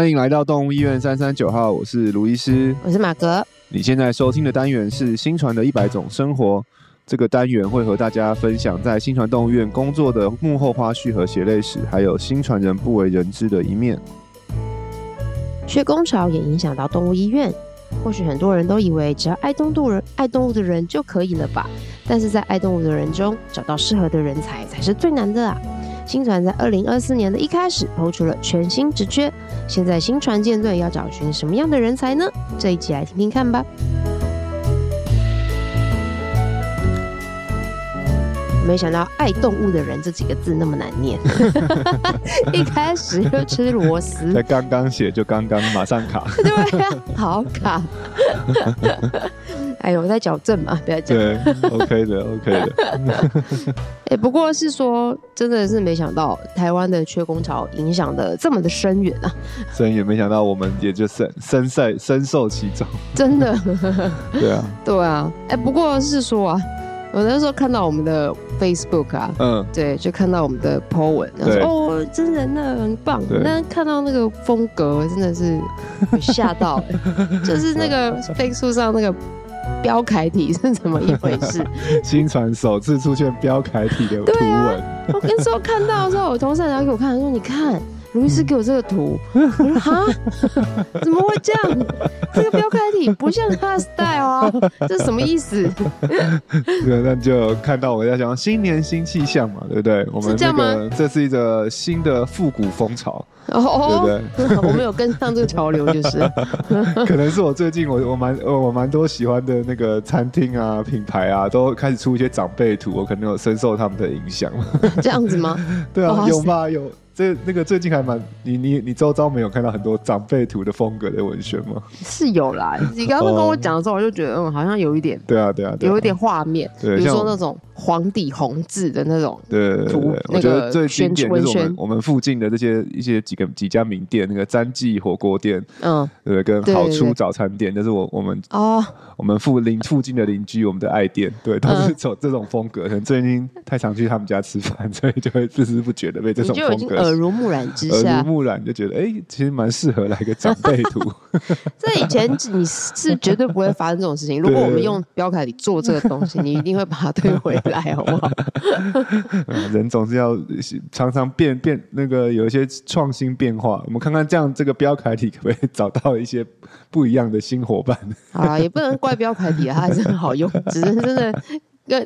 欢迎来到动物医院三三九号，我是卢医师，我是马格。你现在收听的单元是新传的一百种生活，这个单元会和大家分享在新传动物医院工作的幕后花絮和血泪史，还有新传人不为人知的一面。缺工潮也影响到动物医院，或许很多人都以为只要爱动物人、爱动物的人就可以了吧？但是在爱动物的人中，找到适合的人才才是最难的啊！心传在二零二四年的一开始抛出了全新职缺，现在新船舰队要找寻什么样的人才呢？这一集来听听看吧。没想到“爱动物的人”这几个字那么难念，一开始就吃螺丝，才刚刚写就刚刚马上卡，对呀、啊，好卡。哎呦，我在矫正嘛，不要讲。对，OK 的，OK 的。哎，不过是说，真的是没想到台湾的缺工潮影响的这么的深远啊！深远，没想到我们也就深深在深受其中。真的。对啊。对啊。哎，不过是说啊，我那时候看到我们的 Facebook 啊，嗯，对，就看到我们的 po 文，然后说哦，真人呢很棒。但看到那个风格，真的是吓到，就是那个 Facebook 上那个。标楷体是怎么一回事？新传首次出现标楷体的图文。啊、我跟你说，看到的时候，我同事拿给我看，说：“你看，卢医师给我这个图。嗯”我说：“哈，怎么会这样？这个标楷体不像他的 style 啊，这是什么意思？” 对，那就看到我在讲新年新气象嘛，对不对？我们这个这是一个新的复古风潮。哦，对不对？我们有跟上这个潮流，就是。可能是我最近我我蛮我蛮多喜欢的那个餐厅啊品牌啊，都开始出一些长辈图，我可能有深受他们的影响。这样子吗？对啊，有吧有。这那个最近还蛮你你你周遭没有看到很多长辈图的风格的文宣吗？是有啦，你刚刚跟我讲的时候，我就觉得嗯，好像有一点。对啊对啊，有一点画面，比如说那种黄底红字的那种。对对对，我觉得最经典就是我们我们附近的这些一些几个几家名店，那个詹记火锅店，嗯，对，跟好出早餐店，就是我我们哦，我们附邻附近的邻居，我们的爱店，对，都是走这种风格。可能最近太常去他们家吃饭，所以就会不知不觉的被这种风格。耳濡目染之下，耳濡目染就觉得，哎、欸，其实蛮适合来个长辈图。这以前你是绝对不会发生这种事情。如果我们用标楷体做这个东西，你一定会把它推回来，好不好？人总是要常常变变，那个有一些创新变化。我们看看这样这个标楷体可不可以找到一些不一样的新伙伴？啊，也不能怪标楷体，它还是很好用，只是真的。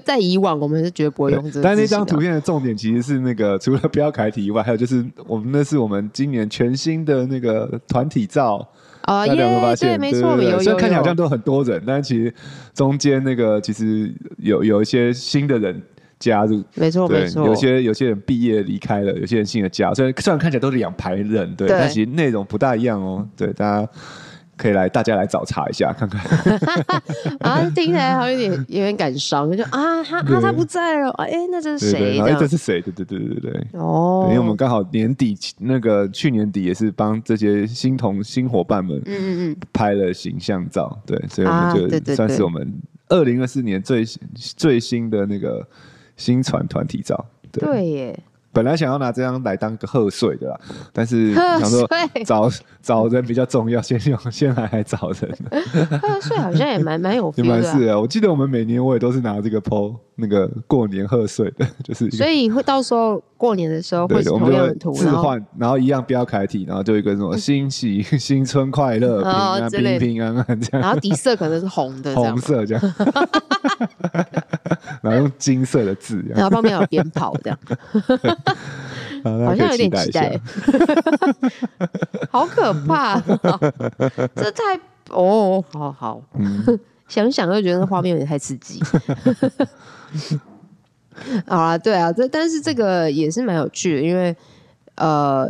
在以往，我们是绝对不会用这个。但那张图片的重点其实是那个，除了标楷体以外，还有就是我们那是我们今年全新的那个团体照啊，大家有没有发现？对，没错，虽然看起来好像都很多人，但其实中间那个其实有有一些新的人加入，没错，没错。有些有些人毕业离开了，有些人新的加，所以虽然看起来都是两排人，对，但其实内容不大一样哦。对，大家。可以来，大家来找茬一下，看看。啊，听起来好像有点有点感伤，就啊，他他他不在了，哎，那这是谁？哎，这是谁？对对对对对。哦。因为我们刚好年底那个去年底也是帮这些新同新伙伴们，嗯嗯嗯，拍了形象照，对，所以我们就算是我们二零二四年最最新的那个新传团体照，对。对耶。本来想要拿这张来当个贺岁的啦，但是想说找找人比较重要，先用先来来找人。贺岁好像也蛮蛮有的，也蛮是啊。我记得我们每年我也都是拿这个 po 那个过年贺岁的，就是所以会到时候过年的时候会同样的图，置换，然后一样标楷体，然后就一个什么新喜 新春快乐，平安平平安安这样，然后底色可能是红的，红色这样。然后用金色的字，然后旁边有鞭炮，这样，好像有点期待，好可怕，这太哦，好好，想想就觉得画面有点太刺激。好啊，对啊，这但是这个也是蛮有趣的，因为呃，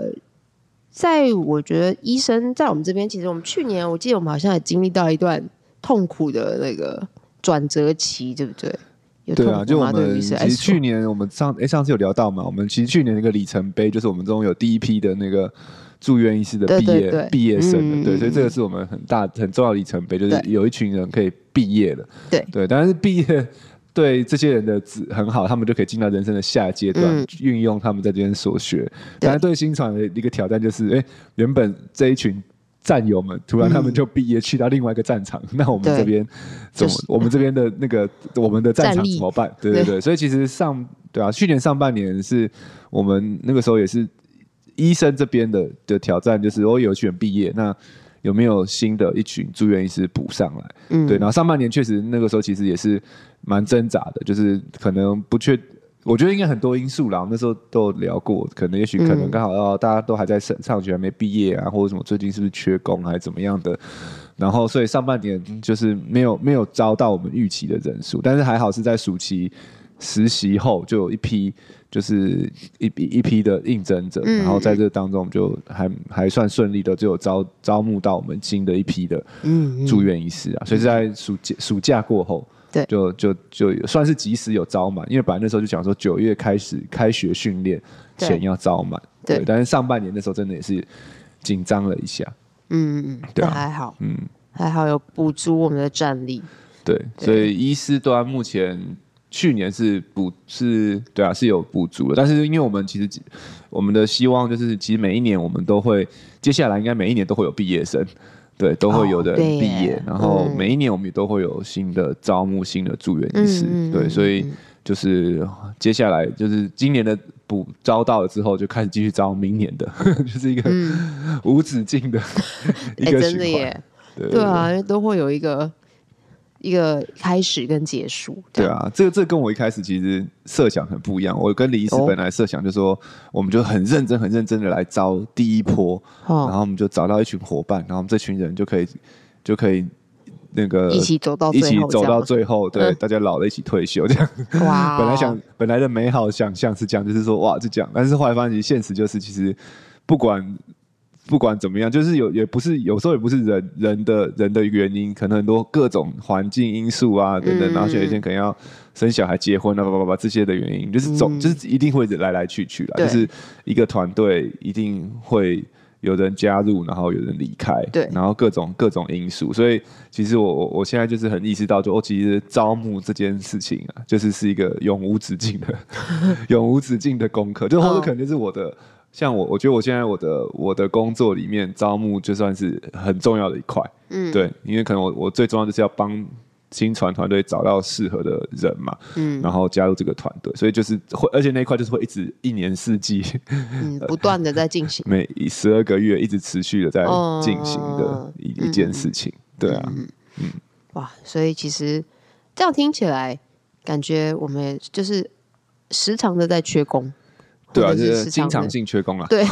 在我觉得医生在我们这边，其实我们去年我记得我们好像也经历到一段痛苦的那个转折期，对不对？对啊，就我们其实去年我们上哎、欸、上次有聊到嘛，我们其实去年那个里程碑就是我们中有第一批的那个住院医师的毕业毕业生对，所以这个是我们很大很重要的里程碑，就是有一群人可以毕业了，对。对，但是毕业对这些人的很好，他们就可以进到人生的下阶段，运、嗯、用他们在这边所学。但是，对。新传的一个挑战就是，哎，原本这一群战友们，突然他们就毕业去到另外一个战场，嗯、那我们这边怎么？就是、我们这边的那个我们的战场怎么办？对对对，对，所以其实上对啊，去年上半年是我们那个时候也是医生这边的的挑战，就是我有一群人毕业那。有没有新的一群住院医师补上来？嗯，对。然后上半年确实那个时候其实也是蛮挣扎的，就是可能不确，我觉得应该很多因素啦。我那时候都有聊过，可能也许可能刚好要大家都还在上上学还没毕业啊，或者什么最近是不是缺工还是怎么样的。然后所以上半年就是没有没有招到我们预期的人数，但是还好是在暑期实习后就有一批。就是一批一批的应征者，然后在这当中就还还算顺利的，就有招招募到我们新的一批的住院医师啊。所以是在暑假暑假过后，对，就就就算是及时有招满，因为本来那时候就讲说九月开始开学训练前要招满，对。但是上半年那时候真的也是紧张了一下，嗯嗯，对，还好，嗯，还好有补足我们的战力，对，所以医师端目前。去年是补是，对啊，是有补足的，但是因为我们其实我们的希望就是，其实每一年我们都会，接下来应该每一年都会有毕业生，对，都会有的毕业，然后每一年我们也都会有新的招募新的住院医师，对，所以就是接下来就是今年的补招到了之后，就开始继续招明年的，就是一个无止境的 一个循环，对啊，都会有一个。一个开始跟结束，对啊，这个这個跟我一开始其实设想很不一样。我跟李医师本来设想就是说，我们就很认真、很认真的来招第一波，然后我们就找到一群伙伴，然后我们这群人就可以就可以那个一起走到一起走到最后，对，大家老了一起退休这样。哇，本来想本来的美好想象是这样，就是说哇，就这样，但是后来发现现实就是，其实不管。不管怎么样，就是有也不是有时候也不是人人的人的原因，可能很多各种环境因素啊等等，然后有一天可能要生小孩、结婚啊，叭叭叭这些的原因，就是总就是一定会来来去去啦，就是一个团队一定会有人加入，然后有人离开，对，然后各种各种因素，所以其实我我我现在就是很意识到，就我其实招募这件事情啊，就是是一个永无止境的 永无止境的功课，就或者可能就是我的。像我，我觉得我现在我的我的工作里面招募就算是很重要的一块，嗯，对，因为可能我我最重要就是要帮新传团队找到适合的人嘛，嗯，然后加入这个团队，所以就是会，而且那一块就是会一直一年四季，嗯，不断的在进行，每十二个月一直持续的在进行的一一件事情，对啊，嗯，嗯，哇，所以其实这样听起来，感觉我们就是时常的在缺工。对啊，就是经常性缺工啊。对，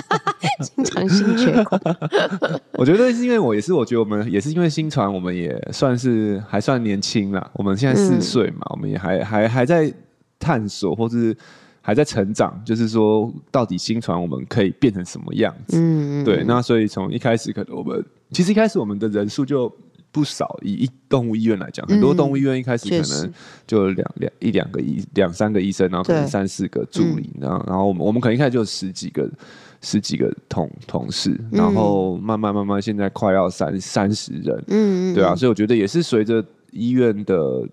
经常性缺工。我觉得是因为我也是，我觉得我们也是因为新传，我们也算是还算年轻啦。我们现在四岁嘛，我们也还还还在探索，或是还在成长。就是说，到底新传我们可以变成什么样子？嗯，对。那所以从一开始，可能我们其实一开始我们的人数就。不少，以一动物医院来讲，很多动物医院一开始可能就两两一两个医两三个医生，然后可能三四个助理，然后然后我们我们可能一开始就十几个十几个同同事，然后慢慢慢慢现在快要三三十人，嗯，对啊，所以我觉得也是随着医院的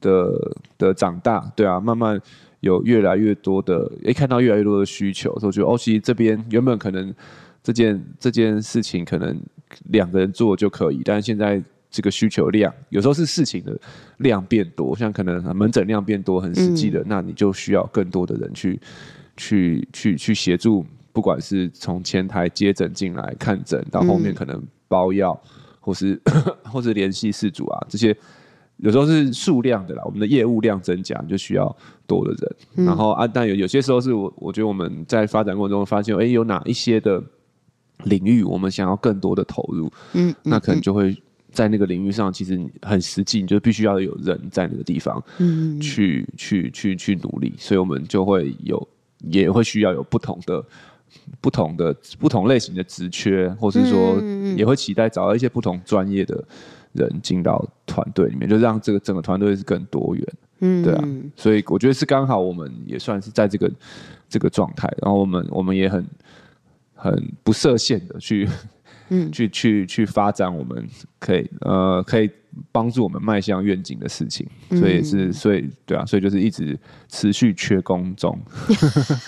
的的长大，对啊，慢慢有越来越多的，诶，看到越来越多的需求，所以我觉得哦，其实这边原本可能这件这件事情可能两个人做就可以，但是现在。这个需求量有时候是事情的量变多，像可能门诊量变多，很实际的，嗯、那你就需要更多的人去去去去协助，不管是从前台接诊进来看诊，到后面可能包药，或是、嗯、或是联系事主啊，这些有时候是数量的啦。我们的业务量增加，你就需要多的人。嗯、然后啊，但有有些时候是我我觉得我们在发展过程中发现，哎，有哪一些的领域我们想要更多的投入，嗯，嗯那可能就会。在那个领域上，其实很实际，你就必须要有人在那个地方，嗯，去去去去努力，所以我们就会有，也会需要有不同的、不同的、不同类型的职缺，或是说，也会期待找到一些不同专业的人进到团队里面，就让这个整个团队是更多元，嗯，对啊，所以我觉得是刚好，我们也算是在这个这个状态，然后我们我们也很很不设限的去。嗯，去去去发展我们可以呃可以帮助我们迈向愿景的事情，所以是所以对啊，所以就是一直持续缺工中，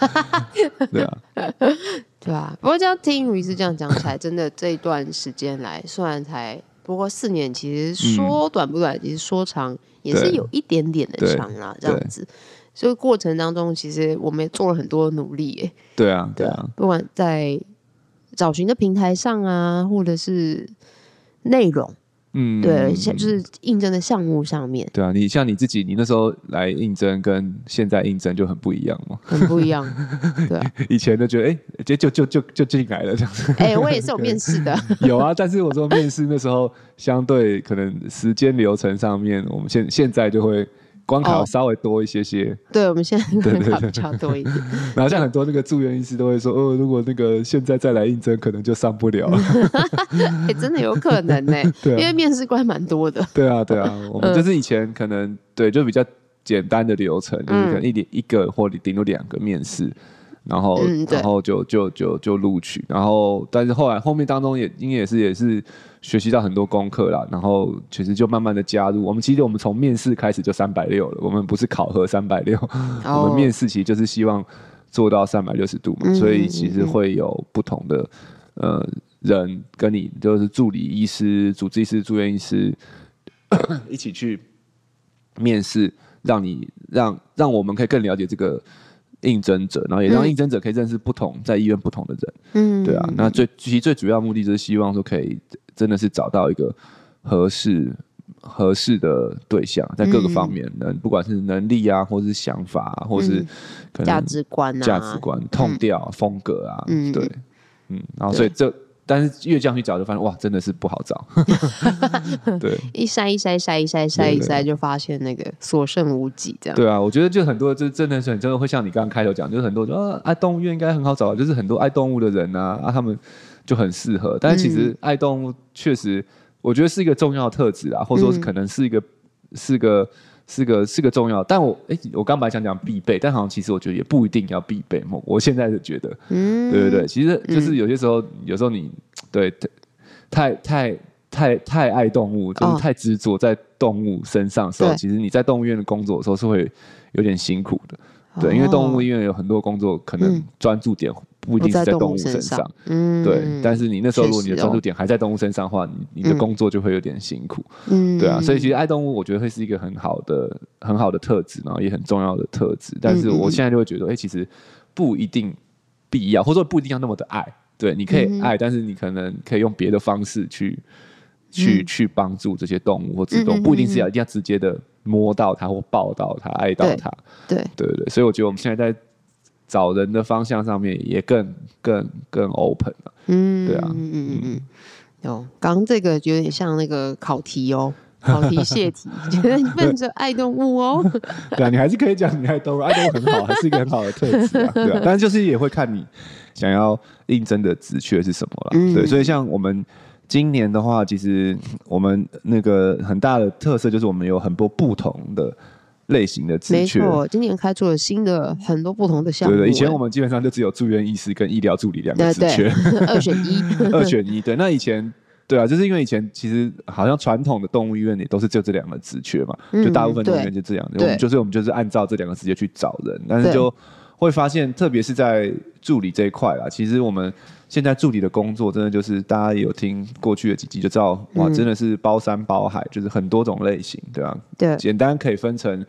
对啊，对啊。不过这样听于是这样讲起来，真的这一段时间来，虽然才不过四年，其实说短不短，其实说长也是有一点点的长啦，这样子。所以过程当中，其实我们也做了很多努力，哎，对啊，对啊，不管在。找寻的平台上啊，或者是内容，嗯，对，像就是应征的项目上面，对啊，你像你自己，你那时候来应征跟现在应征就很不一样嘛，很不一样，对啊，以前就觉得哎，就就就就就进来了这样子，哎，我也是有面试的，有啊，但是我说面试那时候相对可能时间流程上面，我们现现在就会。关卡稍微多一些些，哦、对，我们现在关卡比较多一点。然后像很多那个住院医师都会说，哦，如果那个现在再来应征，可能就上不了了。哎、欸，真的有可能呢、欸，对啊、因为面试官蛮多的。对啊，对啊，我们就是以前可能对，就比较简单的流程，就是可能一点一个或顶多两个面试。然后，嗯、然后就就就就录取，然后但是后来后面当中也因为也是也是学习到很多功课啦，然后其实就慢慢的加入。我们其实我们从面试开始就三百六了，我们不是考核三百六，我们面试其实就是希望做到三百六十度嘛，嗯、所以其实会有不同的呃人跟你就是助理医师、主治医师、住院医师 一起去面试，让你让让我们可以更了解这个。应征者，然后也让应征者可以认识不同在医院不同的人，嗯，对啊。那最其实最主要目的就是希望说可以真的是找到一个合适合适的对象，在各个方面，能不管是能力啊，或是想法啊，或是价值观啊，价值观、痛调、风格啊，嗯，对，嗯，然后所以这。但是越这样去找，就发现哇，真的是不好找。对，一筛一筛筛一筛筛一筛，就发现那个所剩无几这样。对啊，我觉得就很多，就真的是很真的会像你刚刚开头讲，就是很多啊，爱动物园应该很好找，就是很多爱动物的人啊，啊，他们就很适合。但是其实爱动物确实，我觉得是一个重要的特质啊，或者说是可能是一个是个。是个是个重要，但我哎、欸，我刚本来想讲必备，但好像其实我觉得也不一定要必备。我我现在是觉得，嗯，对对对，其实就是有些时候，嗯、有时候你对太太太太爱动物，就是太执着在动物身上的时候，哦、其实你在动物医院的工作的时候是会有点辛苦的。对，因为动物医院有很多工作，可能专注点不一定是在动物身上。嗯，对。但是你那时候如果你的专注点还在动物身上的话，你你的工作就会有点辛苦。嗯，对啊。所以其实爱动物，我觉得会是一个很好的很好的特质，然后也很重要的特质。但是我现在就会觉得，哎，其实不一定必要，或者说不一定要那么的爱。对，你可以爱，但是你可能可以用别的方式去去去帮助这些动物或自动，不一定是要一定要直接的。摸到它或抱到它，爱到它，对对对，所以我觉得我们现在在找人的方向上面也更更更 open 了，嗯，对啊，嗯嗯嗯，有，刚刚这个有点像那个考题哦，考题泄题，觉得你问着爱动物哦，对啊，你还是可以讲你爱动物，爱动物很好，还是一个很好的特质啊，对啊，但是就是也会看你想要应征的职缺是什么了，嗯、对，所以像我们。今年的话，其实我们那个很大的特色就是我们有很多不同的类型的职缺。没错，今年开出了新的很多不同的项目。对对，以前我们基本上就只有住院医师跟医疗助理两个职缺，二选一，二选一。对，那以前对啊，就是因为以前其实好像传统的动物医院里都是就这两个职缺嘛，就大部分动物医院就这样，我们就是我们就是按照这两个职缺去找人，但是就会发现，特别是在助理这一块啦，其实我们。现在助理的工作真的就是大家有听过去的几集就知道，哇，真的是包山包海，就是很多种类型，对吧？对，简单可以分成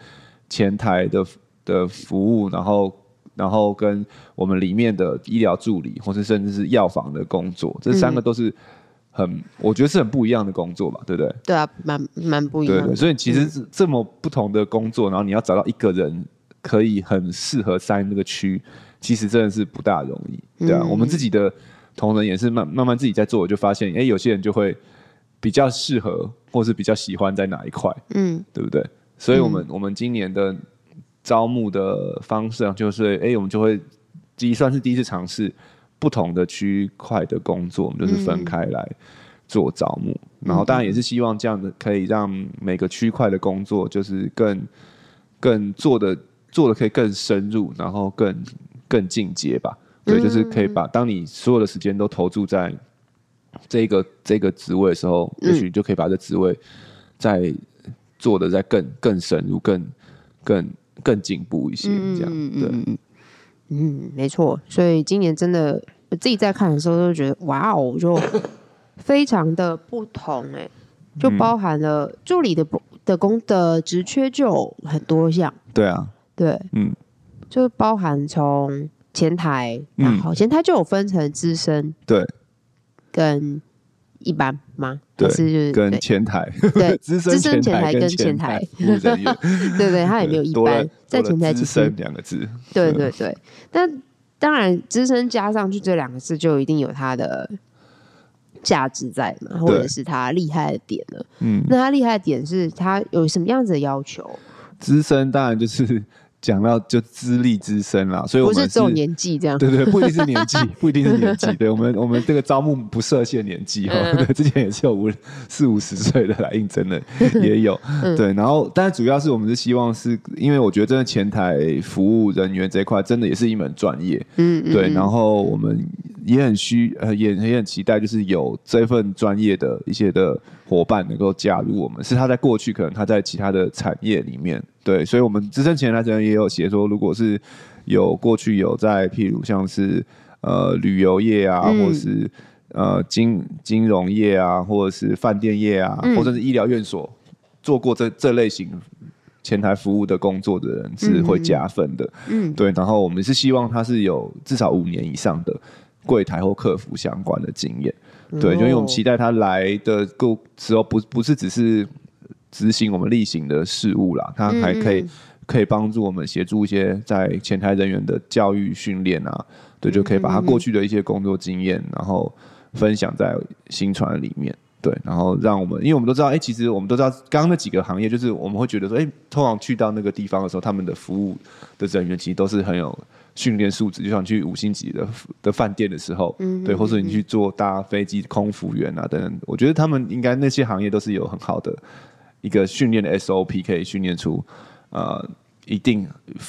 前台的的服务，然后然后跟我们里面的医疗助理，或是甚至是药房的工作，这三个都是很，嗯、我觉得是很不一样的工作吧，对不对？对啊，蛮蛮不一样的。对对，所以其实这么不同的工作，然后你要找到一个人可以很适合塞那个区。其实真的是不大容易，对啊，嗯、我们自己的同仁也是慢慢慢自己在做，我就发现，哎，有些人就会比较适合，或是比较喜欢在哪一块，嗯，对不对？所以我们、嗯、我们今年的招募的方式就是，哎，我们就会第一算是第一次尝试不同的区块的工作，我们就是分开来做招募，嗯、然后当然也是希望这样子可以让每个区块的工作就是更更做的做的可以更深入，然后更。更进阶吧，对，就是可以把当你所有的时间都投注在这个这个职位的时候，也许你就可以把这职位再做的再更更深入、更更更进步一些，这样对。嗯，没错。所以今年真的，我自己在看的时候都觉得，哇哦，就 非常的不同哎，就包含了助理的的工的职缺就很多项。对啊，对，嗯，就包含从前台，然后前台就有分成资深，对，跟一般吗？对，是就是跟前台，对，资深前台跟前台，对对，他也没有一般，在前台资深两个字，对对对，但当然资深加上去这两个字就一定有它的价值在嘛，或者是他厉害的点了，嗯，那他厉害的点是他有什么样子的要求？资深当然就是讲到就资历资深啦，所以我们是，不是只有年纪这样，对对，不一定是年纪，不一定是年纪，对我们我们这个招募不设限年纪哈，嗯、对，之前也是有五四五十岁的来应征的也有，嗯、对，然后但是主要是我们是希望是因为我觉得真的前台服务人员这一块真的也是一门专业，嗯，嗯，对，然后我们。也很需呃，也也很期待，就是有这份专业的一些的伙伴能够加入我们。是他在过去可能他在其他的产业里面，对，所以我们资深前台人也有写说，如果是有过去有在譬如像是呃旅游业啊，嗯、或者是呃金金融业啊，或者是饭店业啊，嗯、或者是医疗院所做过这这类型前台服务的工作的人是会加分的，嗯，对。然后我们是希望他是有至少五年以上的。柜台或客服相关的经验，对，就因为我们期待他来的够时候，不不是只是执行我们例行的事务啦，他还可以可以帮助我们协助一些在前台人员的教育训练啊，对，就可以把他过去的一些工作经验，然后分享在新传里面，对，然后让我们，因为我们都知道，哎，其实我们都知道，刚刚那几个行业，就是我们会觉得说，哎，通常去到那个地方的时候，他们的服务的人员其实都是很有。训练素质，就像去五星级的的饭店的时候，嗯、对，或者你去做搭飞机空服员啊等等，我觉得他们应该那些行业都是有很好的一个训练的 SOP，可以训练出呃一定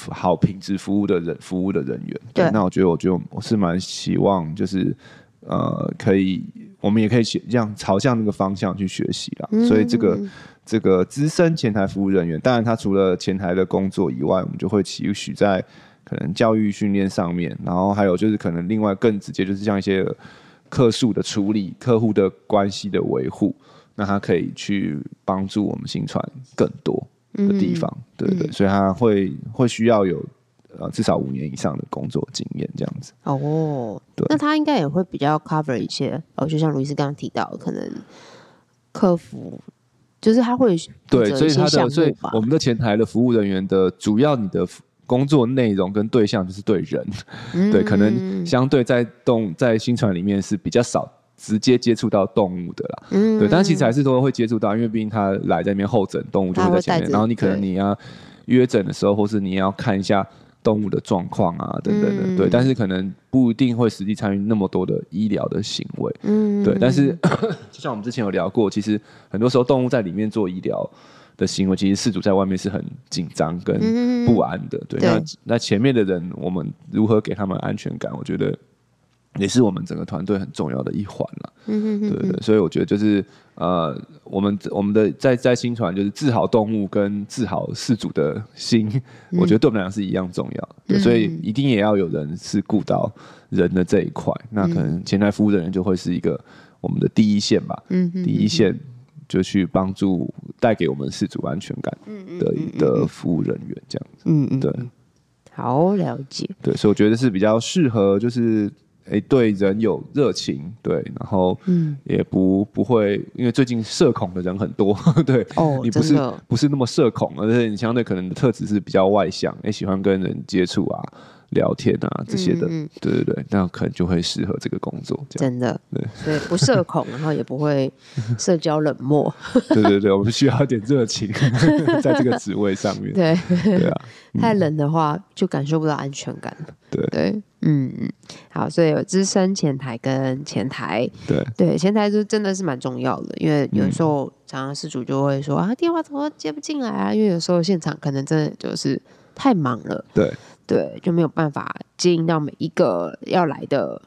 好品质服务的人服务的人员。对，对，那我觉得，我觉得我是蛮希望，就是呃，可以我们也可以这样朝向那个方向去学习啦。嗯、所以这个这个资深前台服务人员，当然他除了前台的工作以外，我们就会期许在。可能教育训练上面，然后还有就是可能另外更直接，就是像一些客诉的处理、客户的关系的维护，那他可以去帮助我们新传更多的地方，嗯、对对，所以他会会需要有呃至少五年以上的工作经验这样子。哦，对，那他应该也会比较 cover 一些，哦，就像卢医师刚刚提到，可能客服就是他会对，所以他的所以我们的前台的服务人员的主要你的。工作内容跟对象就是对人，嗯、对，可能相对在动在新传里面是比较少直接接触到动物的啦，嗯、对，但其实还是都会接触到，因为毕竟他来在那边候诊，动物就会在前面，然后你可能你要约诊的时候，或是你要看一下动物的状况啊等等的，嗯、对，但是可能不一定会实际参与那么多的医疗的行为，嗯、对，但是 就像我们之前有聊过，其实很多时候动物在里面做医疗。的行为其实事主在外面是很紧张跟不安的，嗯、对。对那那前面的人，我们如何给他们安全感？我觉得也是我们整个团队很重要的一环了。嗯对对。所以我觉得就是呃，我们我们的在在新传就是治好动物跟治好事主的心，嗯、我觉得对我们俩是一样重要。对，嗯、所以一定也要有人是顾到人的这一块。嗯、那可能前台服务的人就会是一个我们的第一线吧。嗯第一线。就去帮助带给我们饲主安全感的一个服务人员这样子，嗯嗯，对，好了解，对，所以我觉得是比较适合，就是诶、欸，对人有热情，对，然后嗯，也不不会，因为最近社恐的人很多，对，哦，你不是不是那么社恐，而且你相对可能的特质是比较外向，也、欸、喜欢跟人接触啊。聊天啊，这些的，嗯嗯对对对，那可能就会适合这个工作。真的，对，所以不社恐，然后也不会社交冷漠。对对对，我们需要一点热情，在这个职位上面。对对啊，太冷的话就感受不到安全感。对对，嗯嗯，好，所以有资深前台跟前台，对对，前台就真的是蛮重要的，因为有时候常常事主就会说啊，电话怎么接不进来啊？因为有时候现场可能真的就是太忙了。对。对，就没有办法接应到每一个要来的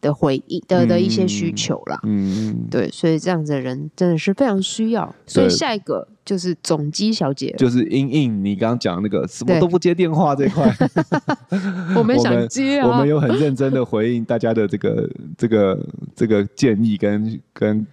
的回应的的一些需求啦。嗯，对，所以这样子的人真的是非常需要。所以下一个就是总机小姐，就是英英，你刚刚讲那个什么都不接电话这块，我们想接啊，我们有很认真的回应大家的这个这个这个建议跟跟。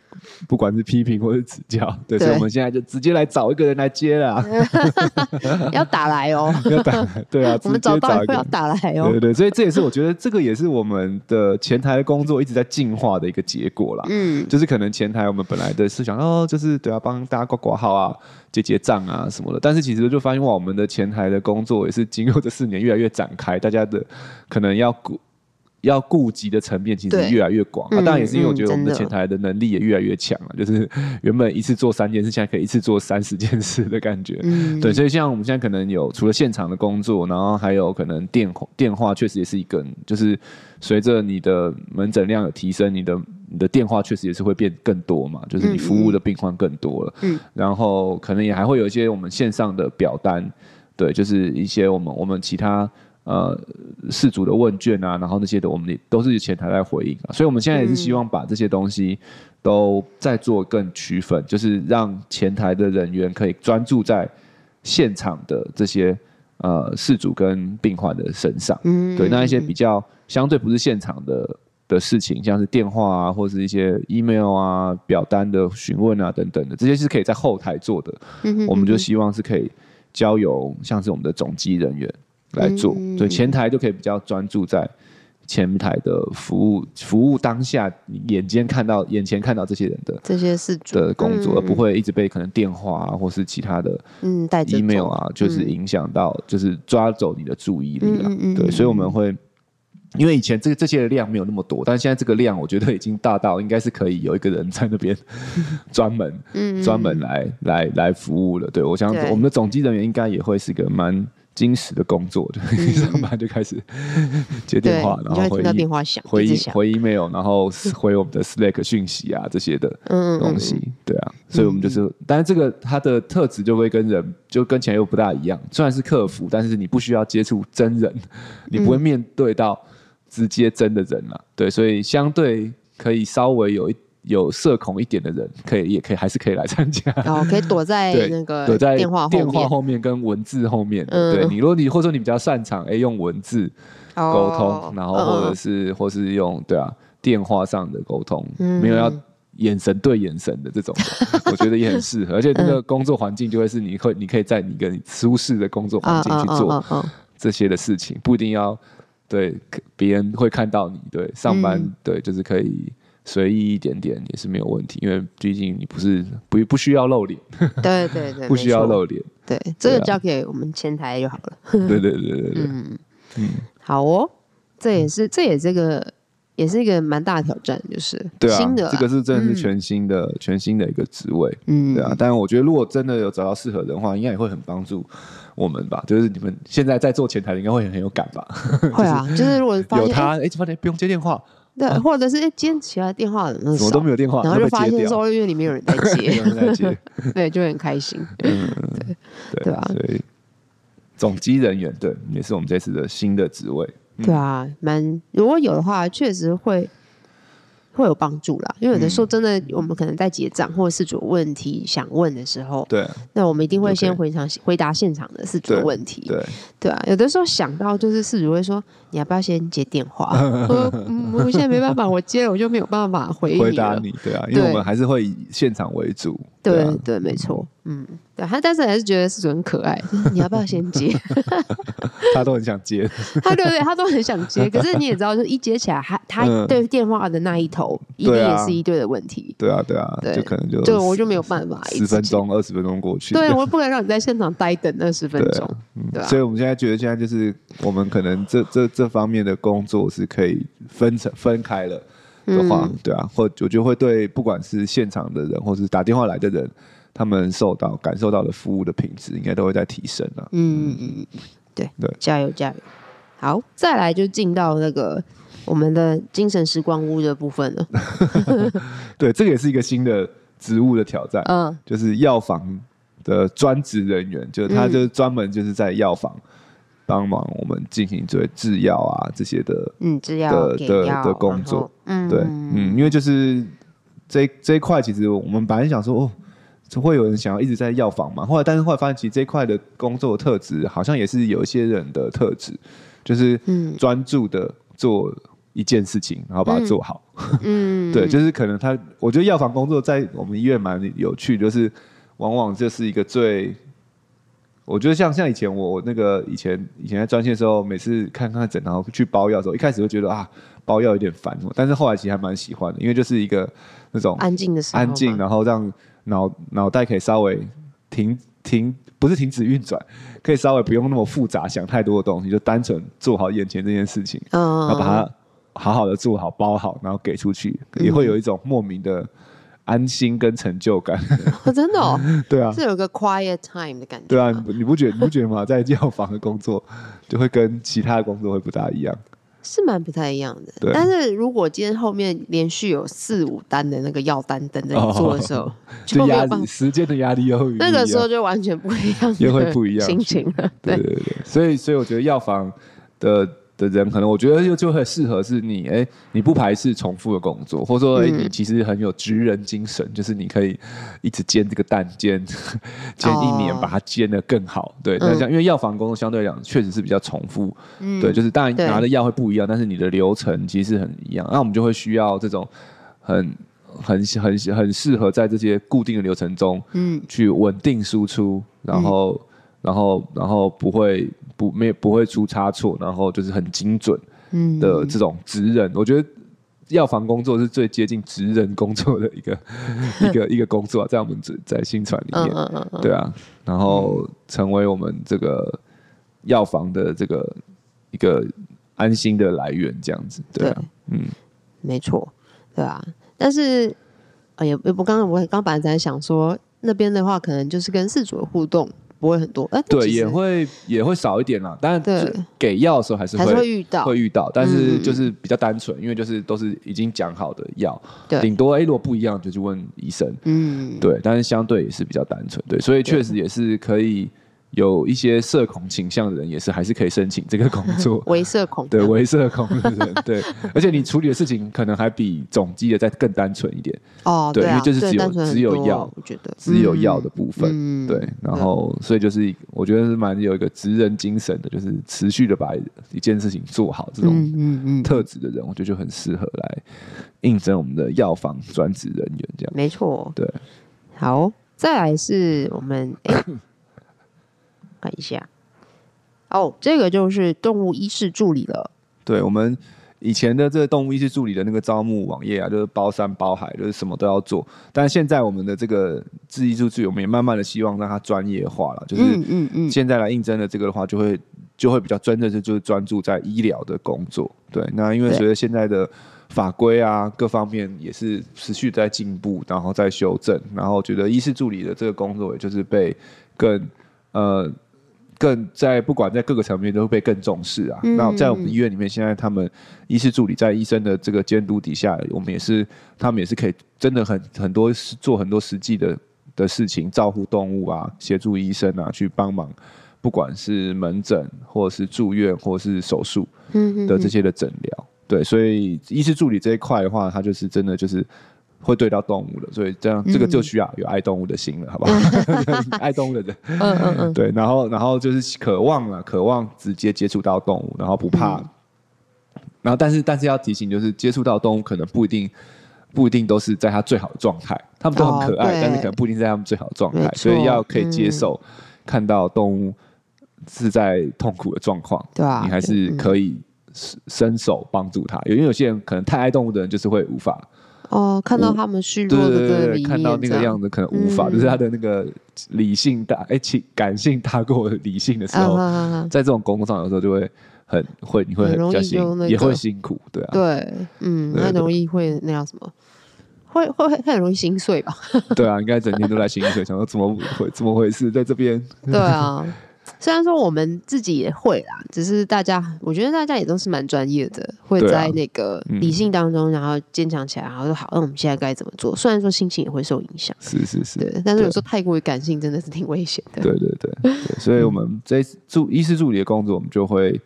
不管是批评或是指教，对，对，所以我们现在就直接来找一个人来接了 要打来哦，要打来，对啊，我们找到一个要打来哦，对对对，所以这也是我觉得这个也是我们的前台的工作一直在进化的一个结果啦，嗯，就是可能前台我们本来的思想哦，就是对啊，帮大家挂挂号啊、结结账啊什么的，但是其实就发现哇，我们的前台的工作也是经过这四年越来越展开，大家的可能要顾。要顾及的层面其实越来越广，啊，当然也是因为我觉得我们的前台的能力也越来越强了，嗯，就是原本一次做三件事，现在可以一次做三十件事的感觉。嗯，对，所以像我们现在可能有除了现场的工作，然后还有可能电电话，确实也是一个，就是随着你的门诊量有提升，你的你的电话确实也是会变更多嘛，就是你服务的病患更多了。嗯，然后可能也还会有一些我们线上的表单，对，就是一些我们我们其他。呃，事主的问卷啊，然后那些的，我们也都是前台在回应啊，所以我们现在也是希望把这些东西都再做更区分，嗯，就是让前台的人员可以专注在现场的这些呃事主跟病患的身上。嗯，对，那一些比较相对不是现场的的事情，像是电话啊，或是一些 email 啊、表单的询问啊等等的，这些是可以在后台做的。嗯，我们就希望是可以交由像是我们的总机人员。来做，所以前台就可以比较专注在前台的服务，服务当下你眼尖看到眼前看到这些人的这些事的工作，而不会一直被可能电话啊或是其他的嗯 email 啊，就是影响到，就是抓走你的注意力了。对，所以我们会，因为以前这个这些的量没有那么多，但现在这个量我觉得已经大到应该是可以有一个人在那边 专门嗯专门来来来服务了。对，我想我们的总机人员应该也会是个蛮。精实的工作，就一上班就开始 接电话，然后回电话响，回回 email，然后回我们的 Slack 讯息啊这些的东西，对啊，所以我们就是，但是这个它的特质就会跟人就跟前又不大一样，虽然是客服，但是你不需要接触真人，你不会面对到直接真的人了，对，所以相对可以稍微有一。有社恐一点的人，可以也可以还是可以来参加，然后可以躲在那个躲在电话电话后面跟文字后面。嗯、对你，如果你或者说你比较擅长哎、欸、用文字沟通、哦，然后或者是、嗯、或是用对啊电话上的沟通、嗯，没有要眼神对眼神的这种的，我觉得也很适合。而且那个工作环境就会是你会你可以在你跟你舒适的工作环境去做这些的事情，不一定要对别人会看到你。对上班、嗯、对就是可以。随意一点点也是没有问题，因为毕竟你不是不不需要露脸，对对对，不需要露脸，对，这个交给我们前台就好了。对对对对对，嗯。嗯，好哦，这也是这也这个也是一个蛮大的挑战，就是对啊，新的这个是真的是全新的、嗯、全新的一个职位，嗯，对啊，但我觉得如果真的有找到适合的话，应该也会很帮助我们吧。就是你们现在在做前台的，应该会很有感吧？会啊，就是如果 有他，哎，发现不用接电话。对，或者是哎，接起来电话的那种，什么都没有电话，然后就发现说，因为里面有人在 接，有人在接，对，就很开心，嗯，对，对，对啊，所以总机人员对，也是我们这次的新的职位，对啊，蛮如果有的话，确实会。会有帮助啦，因为有的时候真的，我们可能在结账或者是主问题想问的时候，对，那我们一定会先回场回答现场的事主的问题，对，对啊，有的时候想到就是事主会说，你要不要先接电话？我嗯，我现在没办法，我接了我就没有办法回回答你，对啊，因为我们还是会以现场为主，对，对，没错，嗯。对，他但是还是觉得事主很可爱。你要不要先接？他都很想接。他对对，他都很想接。可是你也知道，就一接起来，他他对电话的那一头，一定也是一对的问题。对啊，对啊，对，就可能就就我就没有办法。十分钟、二十分钟过去，对，我不能让你在现场待等二十分钟。对，所以我们现在觉得，现在就是我们可能这这这方面的工作是可以分成分开了的话，对啊，或我觉得会对不管是现场的人，或是打电话来的人。他们受到感受到的服务的品质，应该都会在提升了。嗯嗯嗯，对对，加油加油！好，再来就进到那个我们的精神时光屋的部分了。对，这个也是一个新的职务的挑战。嗯，就是药房的专职人员，就是他就是专门就是在药房帮忙我们进行这些制药啊这些的，嗯，制药的的的工作，嗯，对，嗯，因为就是这这一块，其实我们本来想说，哦，会有人想要一直在药房嘛，后来但是后来发现，其实这一块的工作的特质，好像也是有一些人的特质，就是专注的做一件事情，然后把它做好，嗯，对，就是可能他，我觉得药房工作在我们医院蛮有趣，就是往往这是一个最。我觉得像像以前我那个以前以前在专线的时候，每次看看诊，然后去包药的时候，一开始会觉得啊，包药有点烦，但是后来其实还蛮喜欢的，因为就是一个那种安静的时候，安静，然后让脑脑袋可以稍微停停，不是停止运转，可以稍微不用那么复杂，想太多的东西，就单纯做好眼前这件事情，然后把它好好的做好，包好，然后给出去，也会有一种莫名的。安心跟成就感，哦，真的哦，对啊，是有个 quiet time 的感觉。对啊，你不觉得你不觉得吗？在药房的工作就会跟其他的工作会不大一样，是蛮不太一样的。对，但是如果今天后面连续有四五单的那个药单等着你做的时候，就压力时间的压力又那个时候就完全不一样，又会不一样心情了。对对对，所以所以我觉得药房的。的人可能我觉得就就很适合是你哎，你不排斥重复的工作，或者说哎，你其实很有职人精神，就是你可以一直煎这个蛋煎煎一年，把它煎得更好。对，那像因为药房工作相对来讲确实是比较重复，对，就是当然拿的药会不一样，但是你的流程其实是很一样。那我们就会需要这种很很很很适合在这些固定的流程中，嗯，去稳定输出，然后然后然后不会。不没不会出差错，然后就是很精准的这种职人，嗯、我觉得药房工作是最接近职人工作的一个 一个一个工作，在我们在新传里面，嗯嗯嗯、对啊，然后成为我们这个药房的这个一个安心的来源，这样子，对啊，对。嗯，没错，对啊，但是哎呀，我刚刚我刚本来在想说，那边的话可能就是跟事主的互动。不会很多，哎，对，也会也会少一点啦。但是给药的时候还是会还是会遇到，会遇到，但是就是比较单纯，因为就是都是已经讲好的药，顶多哎，如果不一样就去问医生，嗯，对，但是相对也是比较单纯，对，所以确实也是可以。有一些社恐倾向的人，也是还是可以申请这个工作。微社恐，对，微社恐的人，对，而且你处理的事情可能还比总机的再更单纯一点。哦，对，因为就是只有只有药，我觉得只有药的部分，对，然后所以就是我觉得是蛮有一个职人精神的，就是持续的把一件事情做好这种特质的人，我觉得就很适合来应征我们的药房专职人员这样。没错，对。好，再来是我们。看一下，哦，这个就是动物医师助理了。对，我们以前的这个动物医师助理的那个招募网页啊，就是包山包海，就是什么都要做。但现在我们的这个志医助理，我们也慢慢的希望让它专业化了。就是嗯嗯，现在来应征的这个的话，就会就会比较真的是就是专注在医疗的工作。对，那因为随着现在的法规啊各方面也是持续在进步，然后在修正，然后觉得医师助理的这个工作，也就是被更呃。更在不管在各个层面都会被更重视啊。嗯、那在我们医院里面，现在他们医师助理在医生的这个监督底下，我们也是他们也是可以真的很很多做很多实际的的事情，照顾动物啊，协助医生啊去帮忙，不管是门诊或者是住院或者是手术的这些的诊疗。嗯、对，所以医师助理这一块的话，他就是真的就是。会对到动物的，所以这样这个就需要有爱动物的心了，好不好？爱动物的人，嗯嗯嗯，对，然后然后就是渴望了，渴望直接接触到动物，然后不怕，嗯、然后但是但是要提醒，就是接触到动物可能不一定不一定都是在它最好的状态，他们都很可爱，哦、但是可能不一定在他们最好的状态，所以要可以接受看到动物是在痛苦的状况，对啊，你还是可以伸手帮助他，因为有些人可能太爱动物的人就是会无法。哦，看到他们虚弱的这个看到那个样子，可能无法，就是他的那个理性大，哎，情感性大过理性的时候，在这种工作上有时候就会很会，你会很比较辛，也会辛苦，对啊，对，嗯，很容易会那样什么，会会会很容易心碎吧？对啊，应该整天都在心碎，想说怎么会怎么回事，在这边，对啊，虽然说我们自己也会啦，只是大家，我觉得大家也都是蛮专业的，会在那个理性当中，然后坚强起来，然后说好，那我们现在该怎么做？虽然说心情也会受影响，是是是，对，但是有时候太过于感性，真的是挺危险的。对对对，对，所以我们 这助医师助理的工作，我们就会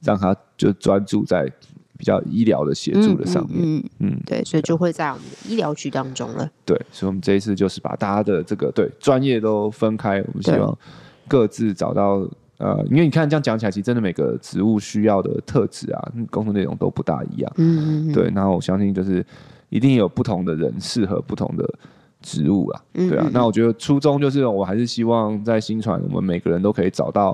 让他就专注在比较医疗的协助的上面。嗯嗯，嗯，对，所以就会在我们的医疗局当中了。对，所以我们这一次就是把大家的这个对专业都分开，我们希望。各自找到呃，因为你看这样讲起来，其实真的每个职务需要的特质啊，工作内容都不大一样。嗯嗯对，然后我相信就是一定有不同的人适合不同的职务啊。对啊，那我觉得初衷就是，我还是希望在新传，我们每个人都可以找到，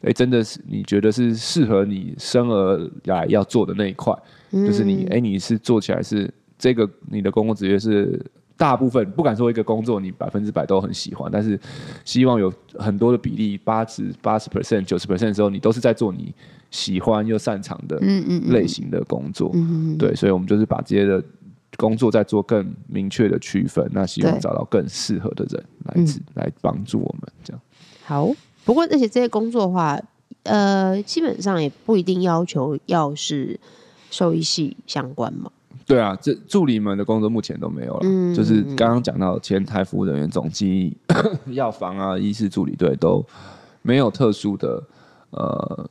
哎、欸，真的是你觉得是适合你生而来要做的那一块，就是你哎、欸，你是做起来是这个你的公共职业是。大部分不敢说一个工作你百分之百都很喜欢，但是希望有很多的比例，八十八十 percent、九十 percent 的时候，你都是在做你喜欢又擅长的类型的工作。嗯嗯。对，所以我们就是把这些的工作再做更明确的区分，那希望找到更适合的人来来帮助我们这样。好，不过而且这些工作的话，呃，基本上也不一定要求要是兽医系相关嘛。对啊，这助理们的工作目前都没有了，嗯、就是刚刚讲到前台服务人员、总机、药房啊、医师助理，对，都没有特殊的呃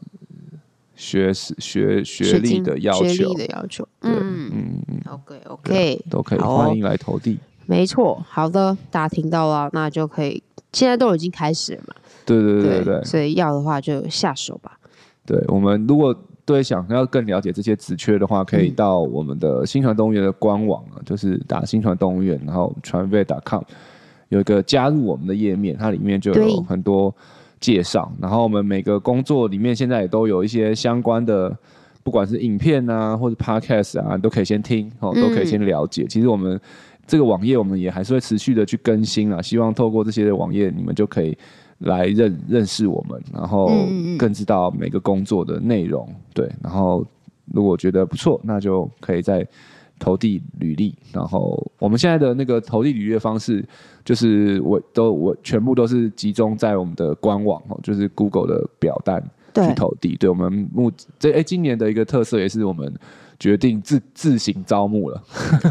学学学历的要求，学历的要求，对，嗯嗯，OK OK，都可以欢迎来投递，没错，好的，大家听到了，那就可以，现在都已经开始了嘛，对对对对。对，所以要的话就下手吧，对我们如果。对，想要更了解这些职缺的话，可以到我们的新传动物园的官网啊，就是打新传动物园，然后传 vet.com 有一个加入我们的页面，它里面就有很多介绍。然后我们每个工作里面现在也都有一些相关的，不管是影片啊或者 podcast 啊，都可以先听哦，都可以先了解。其实我们这个网页我们也还是会持续的去更新啊，希望透过这些网页，你们就可以。来认认识我们，然后更知道每个工作的内容，对。然后如果觉得不错，那就可以再投递履历。然后我们现在的那个投递履历的方式，就是我都我全部都是集中在我们的官网哦，就是 Google 的表单去投递。对，对我们目这哎、欸、今年的一个特色也是我们。决定自自行招募了，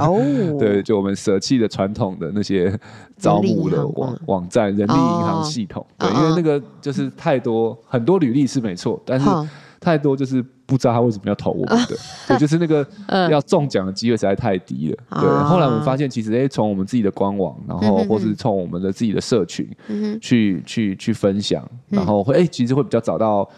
哦，对，就我们舍弃了传统的那些招募的网网站、人力银行系统，对，因为那个就是太多很多履历是没错，但是太多就是不知道他为什么要投我们的，对，就是那个 要中奖的机会实在太低了，对。后来我们发现，其实哎，从我们自己的官网，然后或是从我们的自己的社群去去去分享，然后会哎，其实会比较找到。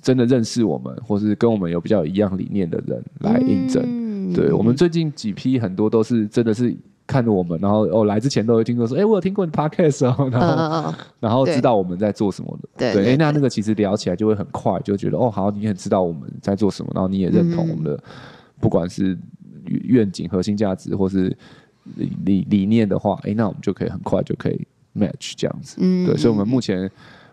真的认识我们，或是跟我们有比较一样理念的人来应征。嗯、对，我们最近几批很多都是真的是看着我们，然后哦来之前都会听过说，哎、欸，我有听过你 podcast 哦，然后、呃、然后知道我们在做什么的。对，对，对，对，那那个其实聊起来就会很快，就觉得哦好，你很知道我们在做什么，然后你也认同我们的，嗯、不管是愿景、核心价值，或是理理理念的话，哎、欸，那我们就可以很快就可以 match 这样子。嗯，对，所以我们目前。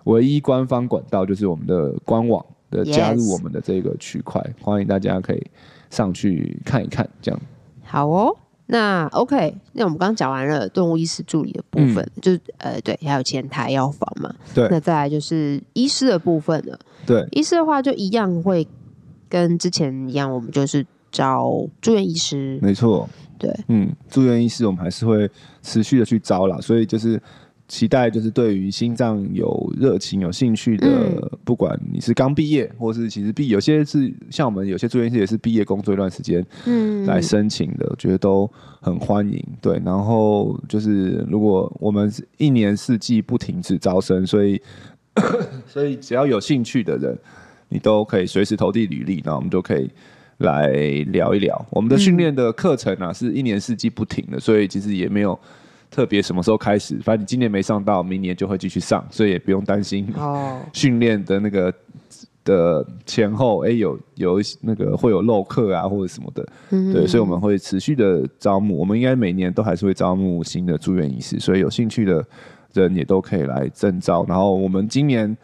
唯一官方管道就是我们的官网的加入我们的这个区块.欢迎大家可以上去看一看，这样。好哦，那 OK，那我们刚刚讲完了动物医师助理的部分，嗯、就是呃对，还有前台药房嘛，对，那再来就是医师的部分了，对，医师的话就一样会跟之前一样，我们就是招住院医师，没错，对，嗯，住院医师我们还是会持续的去招啦，所以就是。期待就是对于心脏有热情、有兴趣的，嗯、不管你是刚毕业，或是其实毕有些是像我们有些住院也是毕业工作一段时间，嗯，来申请的，我觉得都很欢迎。对，然后就是如果我们一年四季不停止招生，所以 所以只要有兴趣的人，你都可以随时投递履历，然后我们就可以来聊一聊。我们的训练的课程啊，是一年四季不停的，所以其实也没有。特别什么时候开始？反正你今年没上到，明年就会继续上，所以也不用担心 训练的那个的前后，哎、欸，有有那个会有漏课啊或者什么的，嗯、对，所以我们会持续的招募，我们应该每年都还是会招募新的住院医师，所以有兴趣的人也都可以来征招。然后我们今年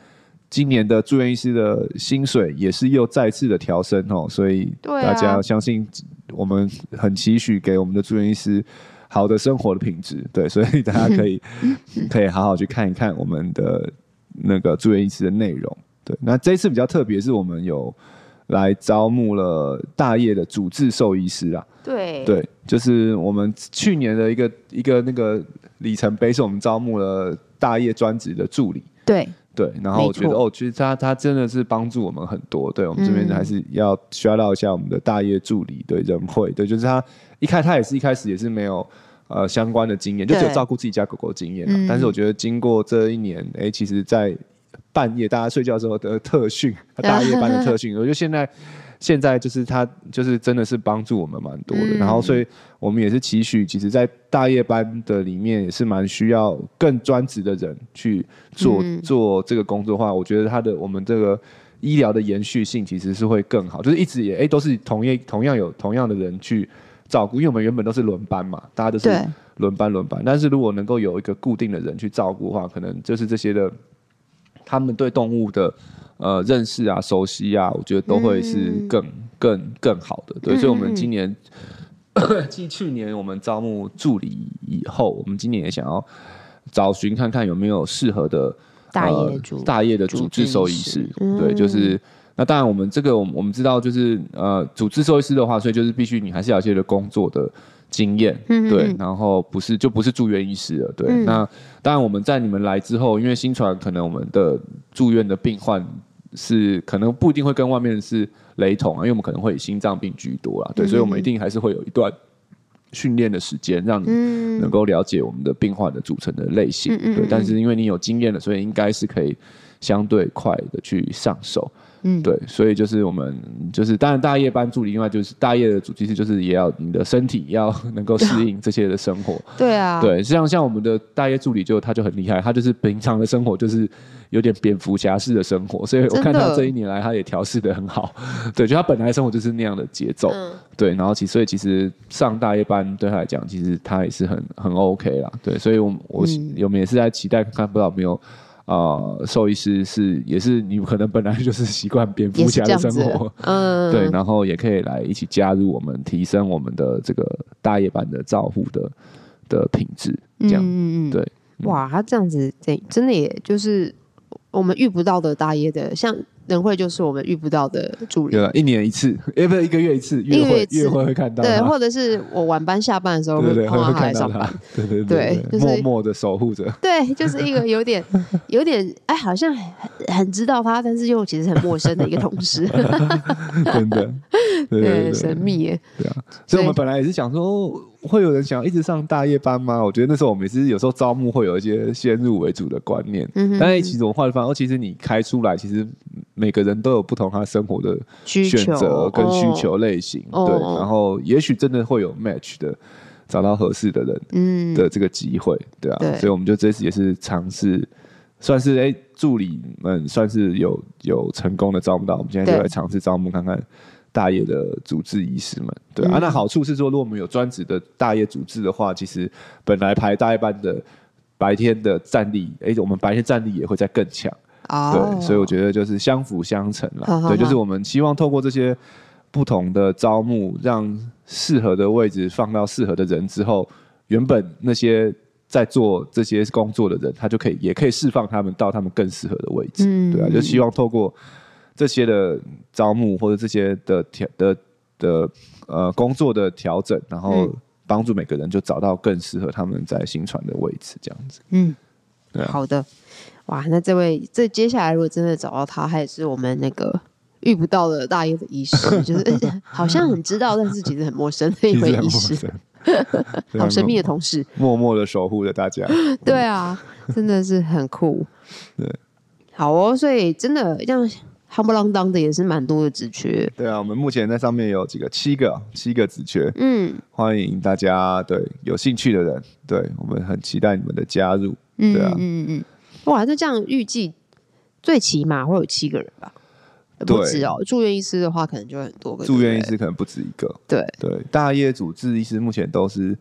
今年的住院医师的薪水也是又再次的调升哦，所以大家相信我们很期许给我们的住院医师。好的生活的品质，对，所以大家可以 可以好好去看一看我们的那个住院医师的内容。对，那这一次比较特别，是我们有来招募了大业的主治兽医师啊。对对，就是我们去年的一个一个那个里程碑，是我们招募了大业专职的助理。对对，然后我觉得哦，其实他他真的是帮助我们很多。对，我们这边还是要 shout out 一下我们的大业助理，对仁慧，对，就是他一开他也是一开始也是没有。呃，相关的经验就只有照顾自己家狗狗经验、嗯、但是我觉得经过这一年，哎、欸，其实，在半夜大家睡觉的时候的特训，大夜班的特训，我觉得现在现在就是他就是真的是帮助我们蛮多的。嗯、然后，所以我们也是期许，其实，在大夜班的里面也是蛮需要更专职的人去做、嗯、做这个工作的话，我觉得他的我们这个医疗的延续性其实是会更好，就是一直也哎、欸、都是同业同样有同样的人去。照顾，因为我们原本都是轮班嘛，大家都是轮班轮班。但是如果能够有一个固定的人去照顾的话，可能就是这些的，他们对动物的呃认识啊、熟悉啊，我觉得都会是更、嗯、更更好的。对，嗯、所以我们今年，继、嗯、去年我们招募助理以后，我们今年也想要找寻看看有没有适合的大业主、呃、大业的主治兽医师。嗯、对，就是。那当然，我们这个我们我们知道，就是呃，主治兽医师的话，所以就是必须你还是要一些的工作的经验，嗯、哼对，然后不是就不是住院医师了，对。嗯、那当然，我们在你们来之后，因为新传可能我们的住院的病患是可能不一定会跟外面是雷同啊，因为我们可能会以心脏病居多啊，对，嗯、所以我们一定还是会有一段训练的时间，让你能够了解我们的病患的组成的类型，嗯、哼对。但是因为你有经验了，所以应该是可以相对快的去上手。嗯，对，所以就是我们就是当然大夜班助理，另外就是大夜的主其实就是也要你的身体要 能够适应这些的生活。对啊，对，像像我们的大夜助理就他就很厉害，他就是平常的生活就是有点蝙蝠侠式的生活，所以我看到这一年来他也调试的很好。对，就他本来生活就是那样的节奏。嗯、对，然后其所以其实上大夜班对他来讲，其实他也是很很 OK 啦。对，所以我我我们也是在期待看看不知道有没有。啊，兽、呃、医师是也是你可能本来就是习惯蝙蝠 侠的生活，嗯，对，然后也可以来一起加入我们，提升我们的这个大夜班的照护的的品质，这样，嗯嗯对，哇，他这样子，真真的也就是我们遇不到的大夜的，像。人会就是我们遇不到的助理，对，一年一次，也 不是一个月一次，月会月会会看到，对，或者是我晚班下班的时候会碰到他。来上班，对 对对，默默的守护着，对，就是一个有点有点哎，好像很很知道他，但是又其实很陌生的一个同事，真的，对，神秘耶，对啊，所以我们本来也是想说。会有人想要一直上大夜班吗？我觉得那时候我们其实有时候招募会有一些先入为主的观念，嗯、哼但是其实我后来发现，哦，其实你开出来，其实每个人都有不同他生活的选择跟需求类型，求对，哦、然后也许真的会有 match 的，找到合适的人嗯。的这个机会，嗯、对啊，对，所以我们就这次也是尝试，算是哎助理们算是有有成功的招募到，我们现在就来尝试招募看看。大业的主治医师们，对啊，嗯、啊那好处是说，如果我们有专职的大业主治的话，其实本来排大夜班的白天的战力，哎、欸，我们白天战力也会再更强，哦、对，所以我觉得就是相辅相成了，哦、对，就是我们希望透过这些不同的招募，让适合的位置放到适合的人之后，原本那些在做这些工作的人，他就可以也可以释放他们到他们更适合的位置，嗯、对啊，就希望透过。这些的招募或者这些的调的的呃工作的调整，然后帮助每个人就找到更适合他们在新船的位置，这样子。嗯，对啊，好的，哇，那这位这接下来如果真的找到他，还是我们那个遇不到的大业的医师，就是 好像很知道，但是其实很陌生的一位 医师，好神秘的同事，默默的守护着大家。对啊，真的是很酷。对，好哦，所以真的这样。夯不啷当的也是蛮多的职缺，对啊，我们目前在上面有几个七个七个职缺，嗯，欢迎大家对有兴趣的人，对我们很期待你们的加入，对啊，嗯嗯嗯，哇，那这样预计最起码会有七个人吧？不止哦，住院医师的话可能就很多个，住院医师可能不止一个，对。对，大业主治医师目前都是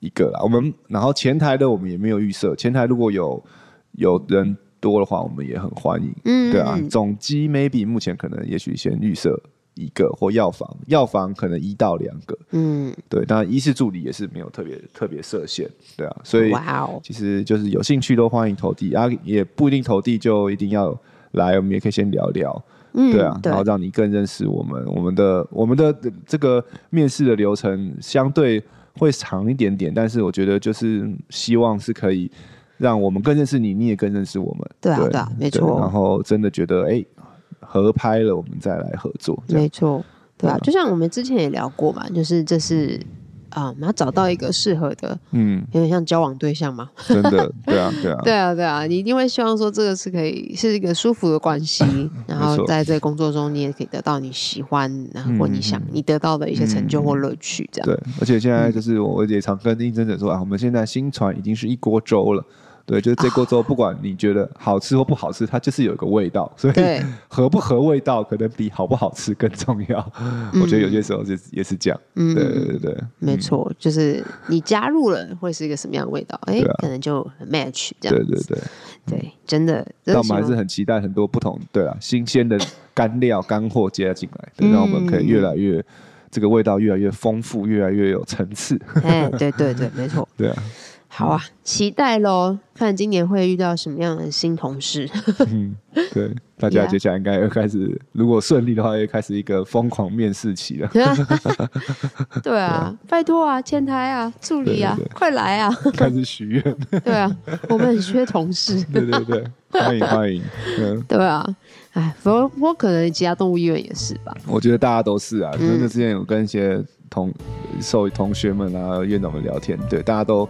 一个啦，我们然后前台的我们也没有预设，前台如果有有人。多的话，我们也很欢迎。嗯，对啊，总机 maybe 目前可能也许先预设一个或药房，药房可能一到两个。嗯，对，当然医师助理也是没有特别特别设限，对啊，所以其实就是有兴趣都欢迎投递啊，也不一定投递就一定要来，我们也可以先聊聊。嗯，对啊，然后让你更认识我们，我们的我们的这个面试的流程相对会长一点点，但是我觉得就是希望是可以让我们更认识你，你也更认识我们。对啊，对啊，没错。然后真的觉得哎，合拍了，我们再来合作。没错，对啊，就像我们之前也聊过嘛，就是这是。啊，我们要找到一个适合的，嗯，有点像交往对象嘛。真的，对啊，对啊，对啊，对啊，你一定会希望说这个是可以是一个舒服的关系，然后在这个工作中你也可以得到你喜欢，然后或你想你得到的一些成就或乐趣，这样。对，而且现在就是我也常跟应征者说啊，我们现在新船已经是一锅粥了。对，就是这锅粥，不管你觉得好吃或不好吃，它就是有一个味道，所以 合不合味道可能比好不好吃更重要。我觉得有些时候是也是这样。嗯，对对对，没错，就是你加入了会是一个什么样的味道？哎，可能就很 match 这样。对对对对，真的。但我们还是很期待很多不同，对啊，新鲜的干料干货接进来，对，让我们可以越来越这个味道越来越丰富，越来越有层次。哎，对对对，没错。对啊。好啊，期待喽！看今年会遇到什么样的新同事。嗯，对，大家接下来应该要开始，Yeah. 如果顺利的话，又开始一个疯狂面试期了。对啊，拜托啊，前台啊，助理啊，对对对，快来啊！开始许愿。对啊，我们很缺同事。对对对，欢迎欢迎。嗯，对啊，哎，不过可能其他动物医院也是吧？我觉得大家都是啊，真的之前有跟一些同受同学们啊、院长们聊天，对，大家都。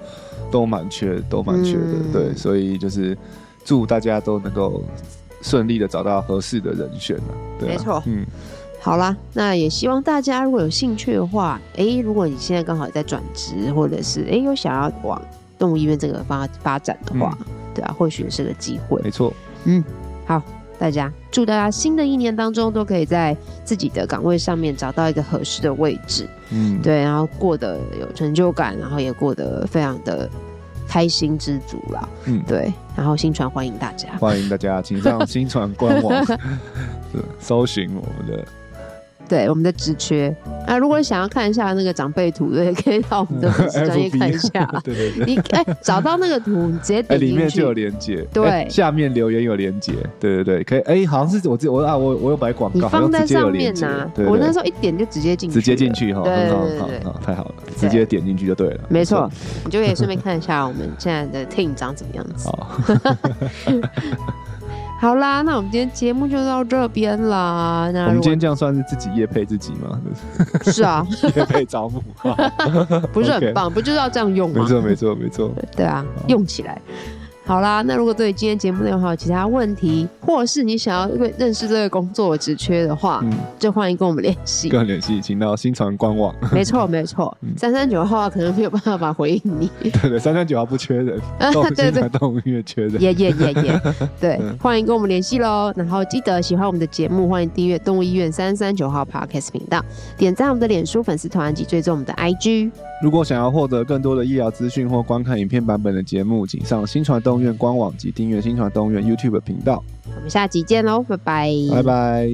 都蛮缺，都蛮缺的，嗯、对，所以就是祝大家都能够顺利的找到合适的人选、啊、对、啊，没错，嗯，好啦，那也希望大家如果有兴趣的话，哎、欸，如果你现在刚好在转职，或者是哎、欸、有想要往动物医院这个发发展的话，嗯、对啊，或许是个机会，没错，嗯，好。大家祝大家新的一年当中都可以在自己的岗位上面找到一个合适的位置，嗯，对，然后过得有成就感，然后也过得非常的开心知足啦，嗯，对，然后新传欢迎大家，欢迎大家，请上新传官网，搜寻我们的。对我们的职缺啊，如果想要看一下那个长辈图，对，可以到我们的粉丝专 业看一下。对对对，你哎，找到那个图，你直接点进去，里面就有连接。对，下面留言有连接。对对对，可以。哎，好像是我我啊，我我有摆广告，你放在上面呐。我那时候一点就直接进去，直接进去哈，很好，好，好，太好了，直接点进去就对了。没错，你就可以顺便看一下我们现在的 team 长怎么样子。好。好啦，那我们今天节目就到这边啦。那我们今天这样算是自己夜配自己吗？是啊，夜配招募，不是很棒，不就是要这样用吗？没错，没错，没错。对啊，用起来。好啦，那如果对今天节目内容还有其他问题，或者是你想要认识这个工作职缺的话，嗯，就欢迎跟我们联系。跟联系，请到新传官网。没错，没错。三三九号可能没有办法回应你。对对，三三九号不缺人。对 对，动物医院缺人。也也也也。对，欢迎跟我们联系喽。然后记得喜欢我们的节目，欢迎订阅动物医院三三九号 Podcast 频道，点赞我们的脸书粉丝团及追踪我们的 IG。如果想要获得更多的医疗资讯或观看影片版本的节目，请上新传动动物园官网及订阅新传动物园 YouTube 频道。我们下集见喽，拜拜，拜拜。